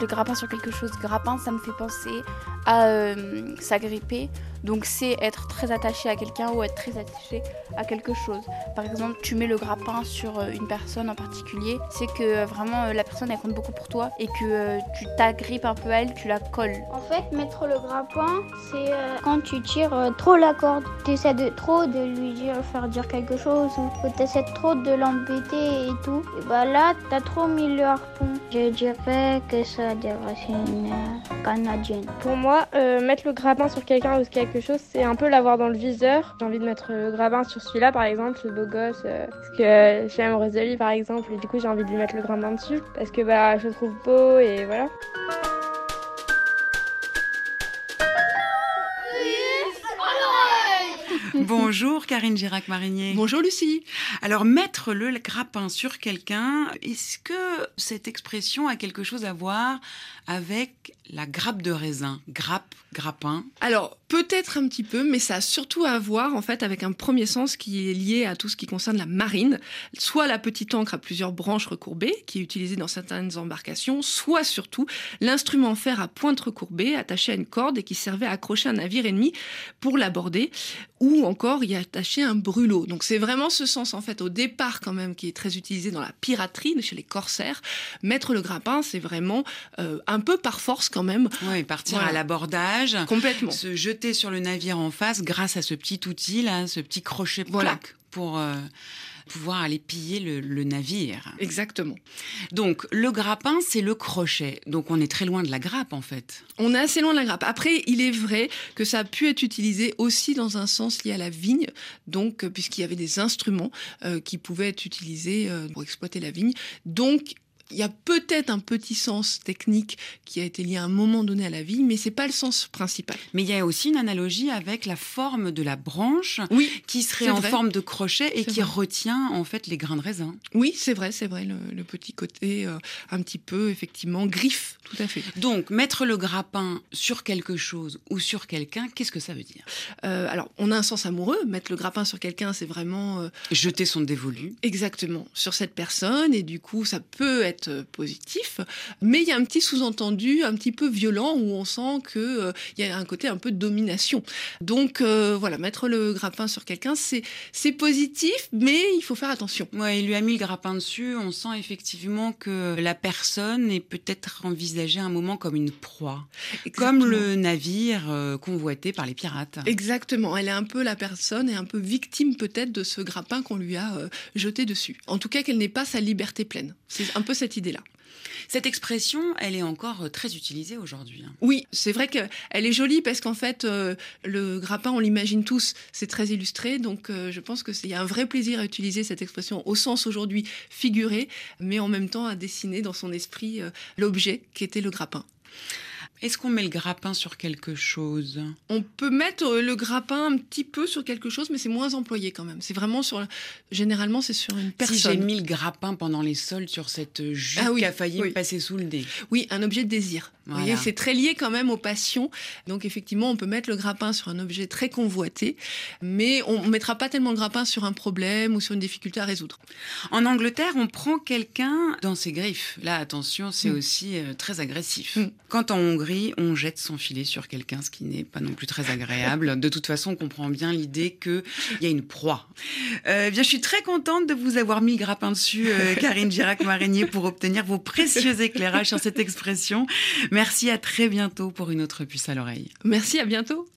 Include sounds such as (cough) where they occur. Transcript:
le grappin sur quelque chose. Grappin, ça me fait penser à euh, s'agripper. Donc c'est être très attaché à quelqu'un ou être très attaché à quelque chose. Par exemple, tu mets le grappin sur euh, une personne en particulier, c'est que euh, vraiment la personne elle compte beaucoup pour toi et que tu t'agrippes un peu à elle, tu la colles. En fait, mettre le grappin, c'est quand tu tires trop la corde. Tu essaies de trop de lui faire dire quelque chose ou tu essaies trop de l'embêter et tout. Et bah là, t'as trop mis le harpon. Je dirais que ça a des racines canadiennes. Pour moi, mettre le grappin sur quelqu'un ou quelque chose, c'est un peu l'avoir dans le viseur. J'ai envie de mettre le grappin sur celui-là, par exemple, le beau gosse, euh, parce que euh, j'aime Rosalie, par exemple, et du coup j'ai envie de lui mettre le grappin dessus, parce que bah je le trouve beau et voilà. Bonjour Karine Girac-Marinier. Bonjour Lucie. Alors mettre le grappin sur quelqu'un, est-ce que cette expression a quelque chose à voir avec la grappe de raisin? Grappe, grappin? Alors peut-être un petit peu, mais ça a surtout à voir en fait avec un premier sens qui est lié à tout ce qui concerne la marine, soit la petite ancre à plusieurs branches recourbées qui est utilisée dans certaines embarcations, soit surtout l'instrument fer à pointe recourbée attaché à une corde et qui servait à accrocher un navire ennemi pour l'aborder, ou encore y attacher un brûlot. Donc c'est vraiment ce sens en fait au départ quand même qui est très utilisé dans la piraterie chez les corsaires. Mettre le grappin, c'est vraiment euh, un peu par force quand même. Oui, partir à l'abordage. Complètement. Se jeter sur le navire en face grâce à ce petit outil là, ce petit crochet voilà. pour euh, pouvoir aller piller le, navire. Exactement. Donc le grappin, c'est le crochet. Donc on est très loin de la grappe en fait. On est assez loin de la grappe. Après, il est vrai que ça a pu être utilisé aussi dans un sens lié à la vigne, donc euh, puisqu'il y avait des instruments euh, qui pouvaient être utilisés euh, pour exploiter la vigne. Donc il y a peut-être un petit sens technique qui a été lié à un moment donné à la vie, mais c'est pas le sens principal. Mais il y a aussi une analogie avec la forme de la branche, oui, qui serait en forme de crochet et qui retient en fait les grains de raisin. Oui, c'est vrai, c'est vrai, le, petit côté euh, un petit peu effectivement griffe, tout à fait. Donc mettre le grappin sur quelque chose ou sur quelqu'un, qu'est-ce que ça veut dire? Euh, Alors, on a un sens amoureux. Mettre le grappin sur quelqu'un, c'est vraiment euh, jeter son dévolu. Exactement sur cette personne et du coup, ça peut être euh, positif, mais il y a un petit sous-entendu un petit peu violent où on sent qu'il euh, y a un côté un peu de domination. Donc euh, voilà, mettre le grappin sur quelqu'un, c'est positif, mais il faut faire attention. Ouais, il lui a mis le grappin dessus. On sent effectivement que la personne est peut-être envisagée un moment comme une proie, comme le navire convoité par les pirates. Exactement. Elle est un peu la personne et un peu victime peut-être de ce grappin qu'on lui a jeté dessus. En tout cas, qu'elle n'ait pas sa liberté pleine. C'est un peu cette idée-là. Cette expression, elle est encore euh, très utilisée aujourd'hui. Hein. Oui, c'est vrai qu'elle est jolie parce qu'en fait, euh, le grappin, on l'imagine tous, c'est très illustré. Donc, euh, je pense qu'il y a un vrai plaisir à utiliser cette expression au sens aujourd'hui figuré, mais en même temps à dessiner dans son esprit l'objet qui était le grappin. Est-ce qu'on met le grappin sur quelque chose? On peut mettre euh, le grappin un petit peu sur quelque chose, mais c'est moins employé quand même. C'est vraiment sur. Généralement, c'est sur une personne. Si j'ai mis le grappin pendant les soldes sur cette jupe ah qui a failli me passer sous le nez. Oui, un objet de désir. Vous voyez, c'est très lié quand même aux passions. Donc effectivement, on peut mettre le grappin sur un objet très convoité, mais on ne mettra pas tellement le grappin sur un problème ou sur une difficulté à résoudre. En Angleterre, on prend quelqu'un dans ses griffes. Là, attention, c'est mm. aussi euh, très agressif. Mm. Quand en Hongrie, on jette son filet sur quelqu'un, ce qui n'est pas non plus très agréable. De toute façon, on comprend bien l'idée qu'il y a une proie. Euh, bien, je suis très contente de vous avoir mis grappin dessus, euh, (laughs) Karine Girac-Marinier, pour obtenir vos précieux éclairages sur cette expression. Merci, à très bientôt pour une autre puce à l'oreille. Merci, à bientôt.